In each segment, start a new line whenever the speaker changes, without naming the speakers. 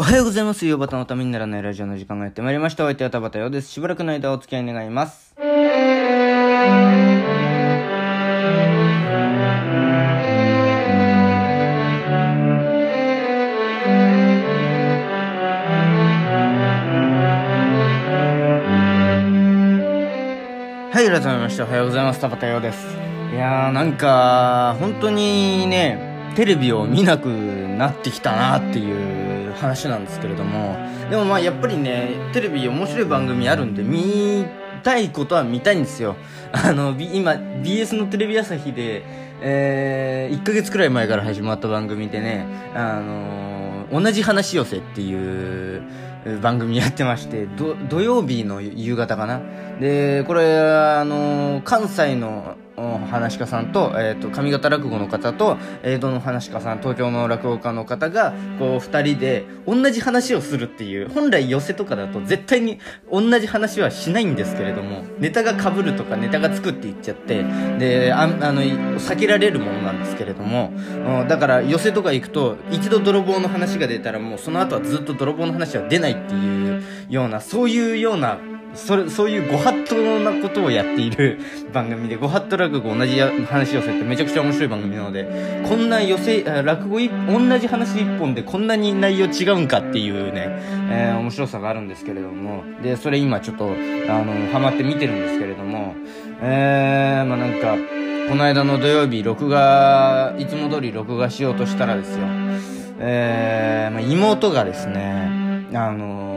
おはようございます。夕方のためにならないラジオの時間がやってまいりました。お相手は田畑ようです。しばらくの間お付き合い願います。はい、改めましておはようございます。田畑ようです。いやー、なんか、本当にね、テレビを見なくなってきたなっていう話なんですけれども、でもまあやっぱりね、テレビ面白い番組あるんで、見たいことは見たいんですよ。あの、今、BS のテレビ朝日で、えー、1ヶ月くらい前から始まった番組でね、あのー同じ話寄せっていう番組やってまして、土曜日の夕方かな。で、これ、あのー関西の話し家さんと、えっ、と、上方落語の方と、江戸の話し家さん、東京の落語家の方が、こう、二人で、同じ話をするっていう、本来寄せとかだと絶対に同じ話はしないんですけれども、ネタが被るとかネタがつくって言っちゃって、で、あの、避けられるものなんですけれども、だから寄せとか行くと、一度泥棒の話が出たらもうその後はずっと泥棒の話は出ないっていうような、そういうようなそれ、そういうご法度なことをやっている番組で、ご法度落語同じ話寄せってめちゃくちゃ面白い番組なので、こんな寄せ、落語い同じ話一本でこんなに内容違うんかっていうね、えー面白さがあるんですけれども、で、それ今ちょっと、あの、ハマって見てるんですけれども、えー、まあなんか、この間の土曜日、録画、いつも通り録画しようとしたらですよ、えー、まあ妹がですね、あの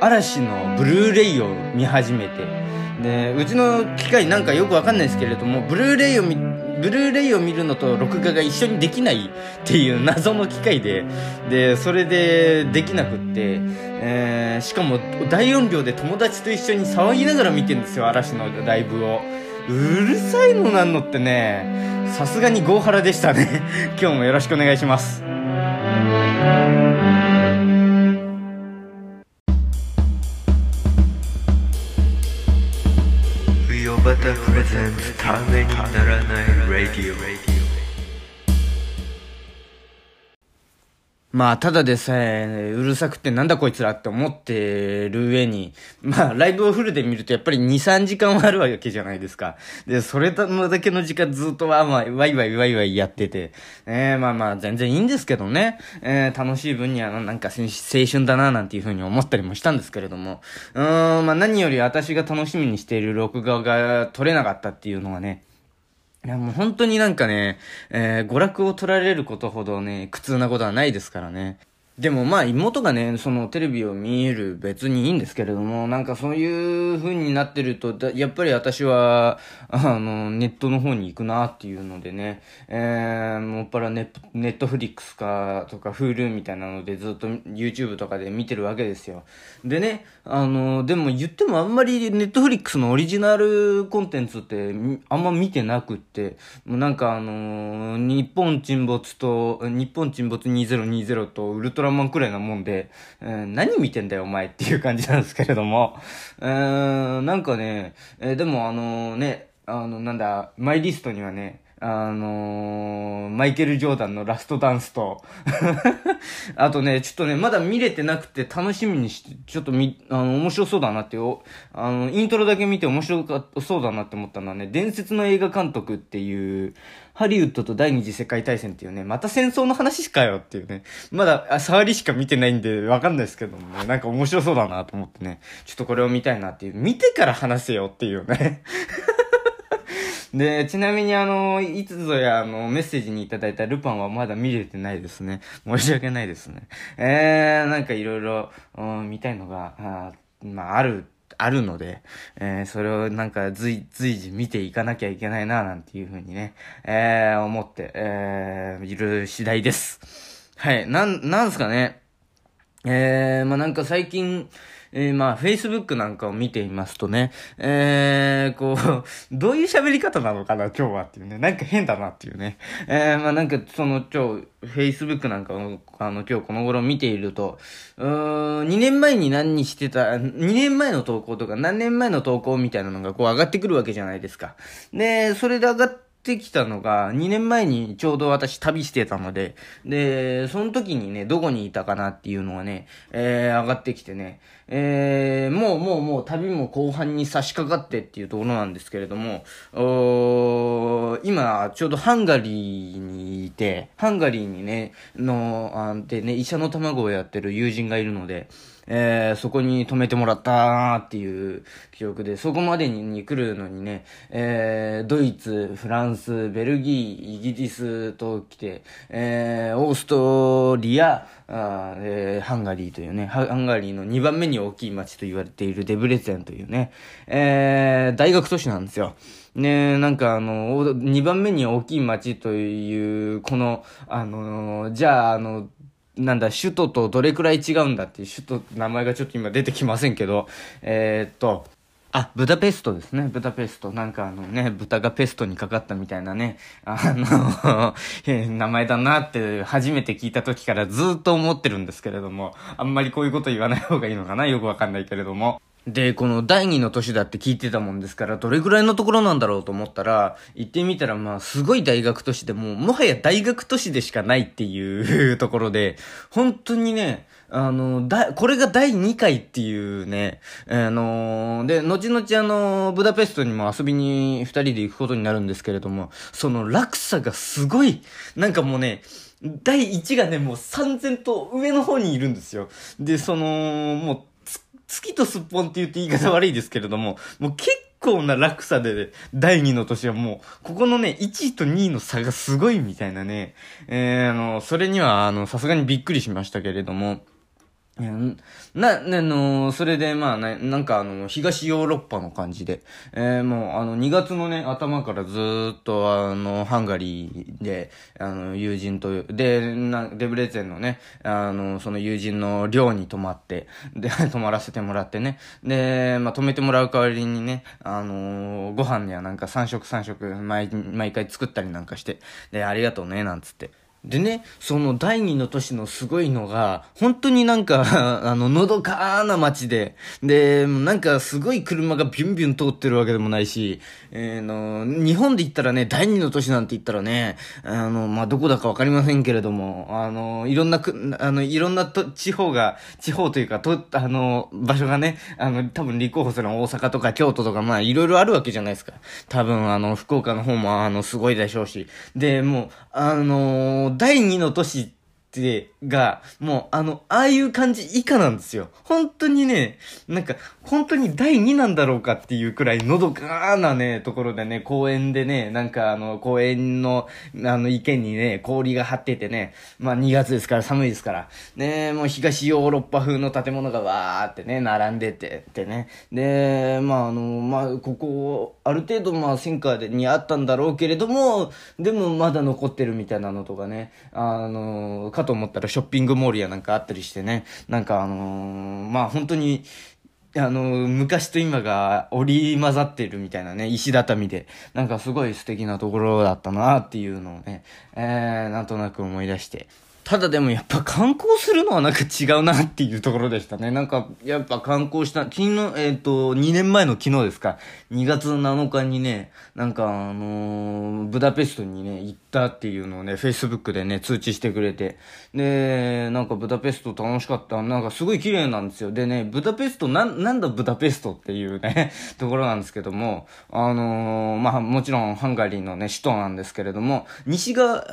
嵐のブルーレイを見始めて、で、うちの機械なんかよくわかんないですけれども、ブルーレイを見、ブルーレイを見るのと録画が一緒にできないっていう謎の機械で、で、それでできなくって、えー、しかも大音量で友達と一緒に騒ぎながら見てんですよ、嵐のライブを。うるさいのなんのってね、さすがにゴーハラでしたね。今日もよろしくお願いします。
ウヨバタプ
まあ、ただでさえ、うるさくてなんだこいつらって思ってる上に、まあ、ライブをフルで見るとやっぱり2、3時間はあるわけじゃないですか。で、それだけの時間ずっとわーわーワイワイワイワイやってて、えー、まあまあ、全然いいんですけどね。えー、楽しい分にはなんか青春だななんていうふうに思ったりもしたんですけれども。うーん、まあ何より私が楽しみにしている録画が撮れなかったっていうのはね、いや、もう本当になんかね、えー、娯楽を取られることほどね、苦痛なことはないですからね。でもまあ妹がね、そのテレビを見る別にいいんですけれども、なんかそういう風になってると、やっぱり私は、あの、ネットの方に行くなっていうのでね、えー、もっぱらネネットフリックスかとか Hulu みたいなのでずっと YouTube とかで見てるわけですよ。でね、あの、でも言ってもあんまりネットフリックスのオリジナルコンテンツってあんま見てなくって、もうなんかあの日本沈没と、日本沈没2020とウルトララマンくらいなもんで、えー何見てんだよお前っていう感じなんですけれども、うー、なんかね、えーでもあのね、あのなんだ、マイリストにはね、あのー、マイケル・ジョーダンのラストダンスと、あとね、ちょっとね、まだ見れてなくて楽しみにして、ちょっとみ、あの、面白そうだなって、あの、イントロだけ見て面白かそうだなって思ったのはね、伝説の映画監督っていう、ハリウッドと第二次世界大戦っていうね、また戦争の話しかよっていうね、まだ、あ触りしか見てないんでわかんないですけどもね、なんか面白そうだなと思ってね、ちょっとこれを見たいなっていう、見てから話せよっていうね。で、ちなみにあの、いつぞやあの、メッセージにいただいたルパンはまだ見れてないですね。申し訳ないですね。えー、なんかいろいろ、見たいのが、あまあ、ある、あるので、えー、それをなんか随、随時見ていかなきゃいけないな、なんていうふうにね、えー、思って、えー、いる次第です。はい、なん、なんすかね。えー、まあなんか最近、えー、まあ、Facebook なんかを見ていますとね、えー、こう、どういう喋り方なのかな、今日はっていうね。なんか変だなっていうね。えー、まあなんか、その、今日、Facebook なんかを、あの、今日この頃見ていると、うーん、2年前に何にしてた、2年前の投稿とか何年前の投稿みたいなのがこう上がってくるわけじゃないですか。で、それで上がってってきたのが、2年前にちょうど私旅してたので、で、その時にね、どこにいたかなっていうのがね、えー、上がってきてね、えー、もうもうもう旅も後半に差し掛かってっていうところなんですけれども、お今、ちょうどハンガリーにいて、ハンガリーにね、の、あでね、医者の卵をやってる友人がいるので、えー、そこに泊めてもらったなっていう記憶で、そこまでに来るのにね、えー、ドイツ、フランス、ベルギー、イギリスと来て、えー、オーストリア、あえー、ハンガリーというね、ハンガリーの2番目に大きい街と言われているデブレツェンというね、えー、大学都市なんですよ。ねなんかあの、2番目に大きい街という、この、あの、じゃあ、あの、なんだ、首都とどれくらい違うんだっていう首都、名前がちょっと今出てきませんけど、えー、っと、あ、ブダペストですね。ブダペスト。なんかあのね、豚がペストにかかったみたいなね、あの 名前だなって初めて聞いた時からずっと思ってるんですけれども、あんまりこういうこと言わない方がいいのかなよくわかんないけれども。で、この第二の年だって聞いてたもんですから、どれぐらいのところなんだろうと思ったら、行ってみたら、まあ、すごい大学都市でも、もはや大学都市でしかないっていうところで、本当にね、あの、だ、これが第2回っていうね、あので、後々あの、ブダペストにも遊びに二人で行くことになるんですけれども、その落差がすごい、なんかもうね、第1がね、もう3000と上の方にいるんですよ。で、その、もう、月とすっぽんって言って言い方悪いですけれども、もう結構な落差で、第2の年はもう、ここのね、1位と2位の差がすごいみたいなね、えー、あの、それには、あの、さすがにびっくりしましたけれども、な、ね、あの、それで、まあね、なんかあの、東ヨーロッパの感じで、えー、もう、あの、2月のね、頭からずっと、あの、ハンガリーで、あの、友人と、で、な、デブレツェンのね、あの、その友人の寮に泊まって、で、泊まらせてもらってね、で、まあ、泊めてもらう代わりにね、あの、ご飯にはなんか3食3食、毎、毎回作ったりなんかして、で、ありがとうね、なんつって。でね、その第二の都市のすごいのが、本当になんか あの、のどかな街で、で、なんかすごい車がビュンビュン通ってるわけでもないし、えー、の、日本で言ったらね、第二の都市なんて言ったらね、あの、まあ、どこだかわかりませんけれども、あの、いろんなく、あの、いろんなと地方が、地方というか、と、あの、場所がね、あの、多分立候補するのは大阪とか京都とか、まあ、いろいろあるわけじゃないですか。多分、あの、福岡の方も、あの、すごいでしょうし。で、もう、あの第2の都市てが、もうあの、ああいう感じ以下なんですよ。本当にね、なんか、本当に第2なんだろうかっていうくらいのどかなね、ところでね、公園でね、なんかあの、公園の、あの、池にね、氷が張っててね、まあ2月ですから寒いですから、ね、もう東ヨーロッパ風の建物がわーってね、並んでて、ってね。で、まああの、まあ、ここ、ある程度まあ戦火にあったんだろうけれども、でもまだ残ってるみたいなのとかね、あの、かと思ったらショッピングモールやなんかあったりしてね、なんかあのー、まあ本当に、あの、昔と今が織り混ざってるみたいなね、石畳で、なんかすごい素敵なところだったなっていうのをね、えー、なんとなく思い出して、ただでもやっぱ観光するのはなんか違うなっていうところでしたね。なんか、やっぱ観光した、昨日、えっ、ー、と、2年前の昨日ですか。2月7日にね、なんかあのー、ブダペストにね、行ってたっていうのをね、Facebook でね、通知してくれて。で、なんかブダペスト楽しかった。なんかすごい綺麗なんですよ。でね、ブダペスト、な、なんだブダペストっていうね、ところなんですけども、あのー、まあ、もちろんハンガリーのね、首都なんですけれども、西側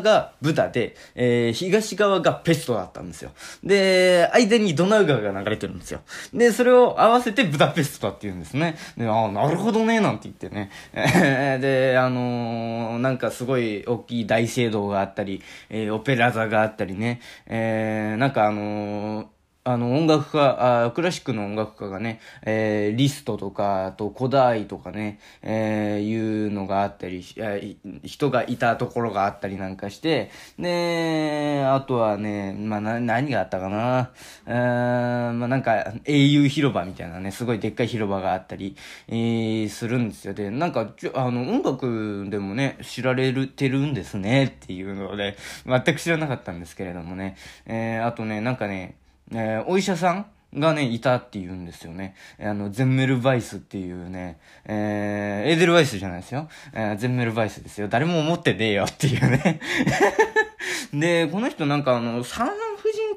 がブダで、えー東側がペストだったんですよ。で、間にドナウ川が流れてるんですよ。で、それを合わせてブダペストだって言うんですね。で、ああ、なるほどね、なんて言ってね。で、あのー、なんかすごい大きい大聖堂があったり、えー、オペラ座があったりね、えー、なんかあのーあの、音楽家、あクラシックの音楽家がね、えー、リストとか、あと古代とかね、えー、いうのがあったり、人がいたところがあったりなんかして、で、あとはね、まあ、な、何があったかな、えー、まあ、なんか、英雄広場みたいなね、すごいでっかい広場があったり、えー、するんですよ。で、なんか、ちょ、あの、音楽でもね、知られるてるんですね、っていうので、全く知らなかったんですけれどもね、えー、あとね、なんかね、えー、お医者さんがね、いたって言うんですよね。あの、ゼンメルバイスっていうね、えー、エーデルバイスじゃないですよ。えー、ゼンメルバイスですよ。誰も思ってねえよっていうね。で、この人なんかあの、産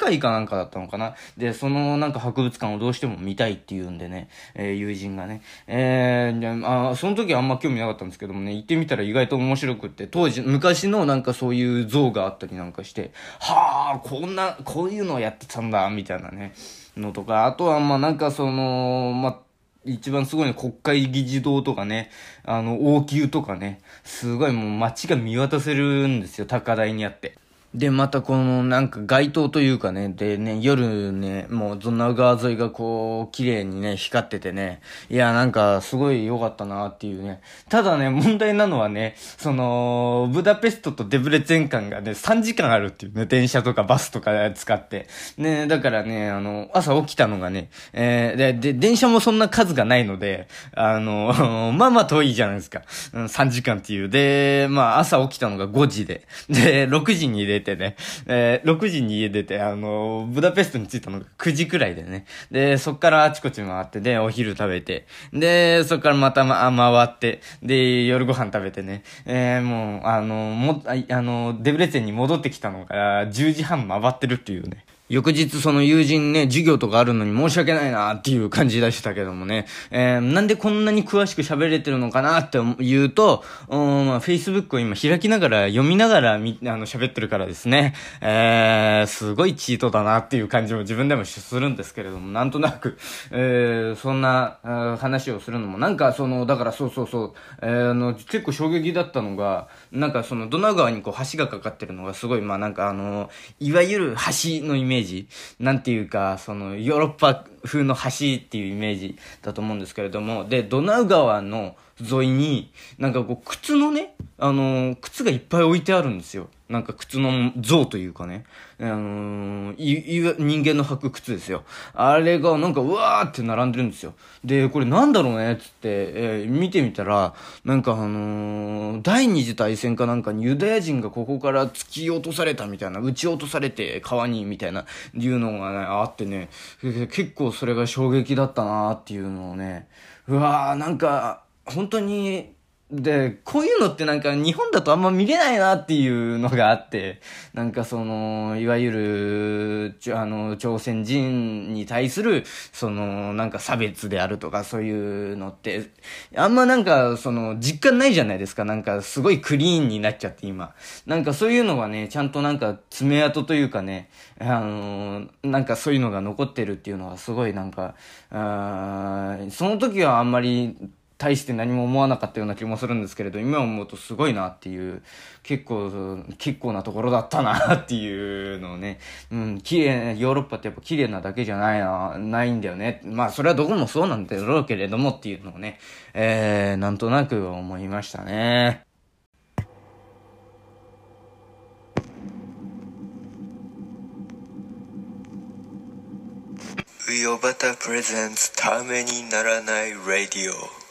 婦人科医かなんかだったのかな？で、そのなんか博物館をどうしても見たいっていうんでね、えー、友人がね。えー、あその時はあんま興味なかったんですけどもね、行ってみたら意外と面白くって、当時、昔のなんかそういう像があったりなんかして、はあ、こんな、こういうのをやってたんだ、みたいなね。のとか、あとはまあなんかその、まあ、一番すごいの国会議事堂とかね、あの、王宮とかね、すごいもう街が見渡せるんですよ、高台にあって。で、またこのなんか街灯というかね、でね、夜ね、もうゾナ川沿いがこう、綺麗にね、光っててね、いや、なんかすごい良かったなっていうね。ただね、問題なのはね、その、ブダペストとデブレツェン間がね、3時間あるっていうね、電車とかバスとか使って。ね、だからね、あの、朝起きたのがね、えー、で、で、電車もそんな数がないので、あの、まあまあ遠いじゃないですか。うん、3時間っていう。で、まあ朝起きたのが5時で、で、6時に出て、てね、えー、6時に家出て、あの、ブダペストに着いたのが9時くらいでね。で、そっからあちこち回って、で、お昼食べて、で、そっからまた、ま、回って、で、夜ご飯食べてね、えー、もう、あの、も、ああの、デブレツェンに戻ってきたのが10時半回ってるっていうね。翌日その友人ね、授業とかあるのに申し訳ないなっていう感じでしたけどもね、えー、なんでこんなに詳しく喋れてるのかなって言うと、うん、まあ、Facebook を今開きながら、読みながらみ、あの、喋ってるからですね、えー、すごいチートだなっていう感じも自分でもするんですけれども、なんとなく、えー、そんな、話をするのも、なんかその、だからそうそうそう、えー、あの、結構衝撃だったのが、なんかその、ドナウ川にこう橋がかかってるのがすごい、まあなんかあの、いわゆる橋のイメージ。ージ、なんていうか、その、ヨーロッパ風の橋っていうイメージだと思うんですけれども、で、ドナウ川の沿いに、なんかこう、靴のね、あのー、靴がいっぱい置いてあるんですよ。なんか靴の像というかね。あのー、い、人間の履く靴ですよ。あれがなんかうわーって並んでるんですよ。で、これなんだろうねっつって、えー、見てみたら、なんかあのー、第二次大戦かなんかにユダヤ人がここから突き落とされたみたいな、撃ち落とされて川にみたいな、いうのがね、あってね、結構それが衝撃だったなーっていうのをね、うわーなんか、本当に、で、こういうのってなんか日本だとあんま見れないなっていうのがあって、なんかその、いわゆる、あの、朝鮮人に対する、その、なんか差別であるとかそういうのって、あんまなんかその、実感ないじゃないですか。なんかすごいクリーンになっちゃって今。なんかそういうのがね、ちゃんとなんか爪痕というかね、あの、なんかそういうのが残ってるっていうのはすごいなんか、あその時はあんまり、対して何も思わなかったような気もするんですけれど、今思うとすごいなっていう、結構、結構なところだったなっていうのをね、うん、綺麗、ヨーロッパってやっぱ綺麗なだけじゃないな、ないんだよね。まあそれはどこもそうなんだろうけれどもっていうのをね、えー、なんとなく思いましたね。
ウヨバタプレゼンツためにならないラディオ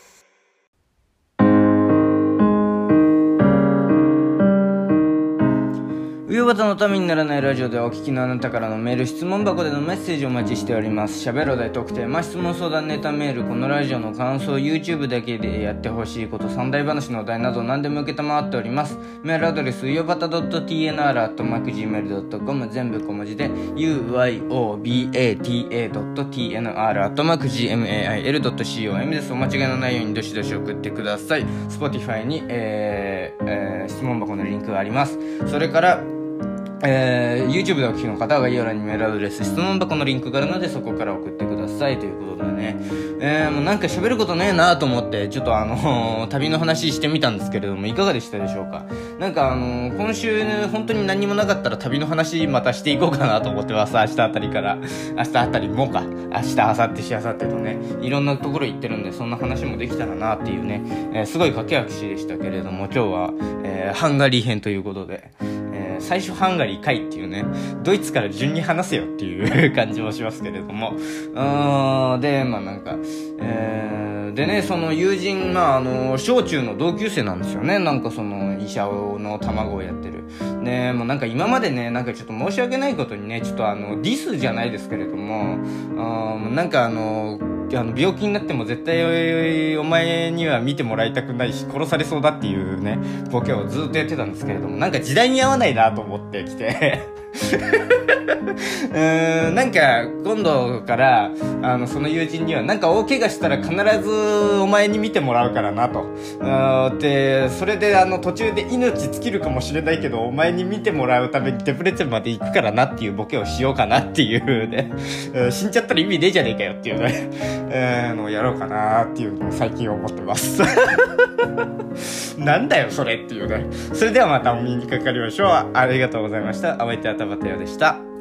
夕方のためにならないラジオではお聞きのあなたからのメール、質問箱でのメッセージをお待ちしております。喋ろう大特定、ま質問相談ネタメール、このラジオの感想、YouTube だけでやってほしいこと、三大話のお題など何でも受けたまわっております。メールアドレス、うよばた .tnr.gmail.com 全部小文字で、uyobata.tnr.gmail.com です。お間違いのないようにどしどし送ってください。Spotify に、えーえー、質問箱のリンクがあります。それから、えー、YouTube でお聞きの方は概要欄にメールアドレス、質問箱のリンクがあるので、そこから送ってください。ということでね。えー、もうなんか喋ることねえなと思って、ちょっとあの 旅の話してみたんですけれども、いかがでしたでしょうか？なんかあの今週、ね、本当に何もなかったら旅の話またしていこうかなと思ってます。明日あたりから。明日あたりもか。明日、明後日、しあさってとね、いろんなところ行ってるんで、そんな話もできたらなっていうね、えー、すごい駆け足でしたけれども、今日は、えー、ハンガリー編ということで、最初ハンガリーかいっていうね、ドイツから順に話せよっていう感じもしますけれども、うーん、で、まあなんか、えー、でね、その友人、まああの、小中の同級生なんですよね、なんかその医者の卵をやってる。ね、もうなんか今までね、なんかちょっと申し訳ないことにね、ちょっとあの、ディスじゃないですけれども、うん、なんかあの、あの病気になっても絶対お前には見てもらいたくないし殺されそうだっていうねボケをずっとやってたんですけれどもなんか時代に合わないなと思ってきて。うーん、なんか、今度から、あの、その友人には、なんか大怪我したら必ずお前に見てもらうからなと。で、それであの、途中で命尽きるかもしれないけど、お前に見てもらうためにデプレチェまで行くからなっていうボケをしようかなっていうね、死んじゃったら意味ねえじゃねえかよっていうね、えー、のをやろうかなっていうのを最近思ってます。なんだよ、それっていうね。それではまたお耳にかかりましょう。ありがとうございました。お相手は田畑でした。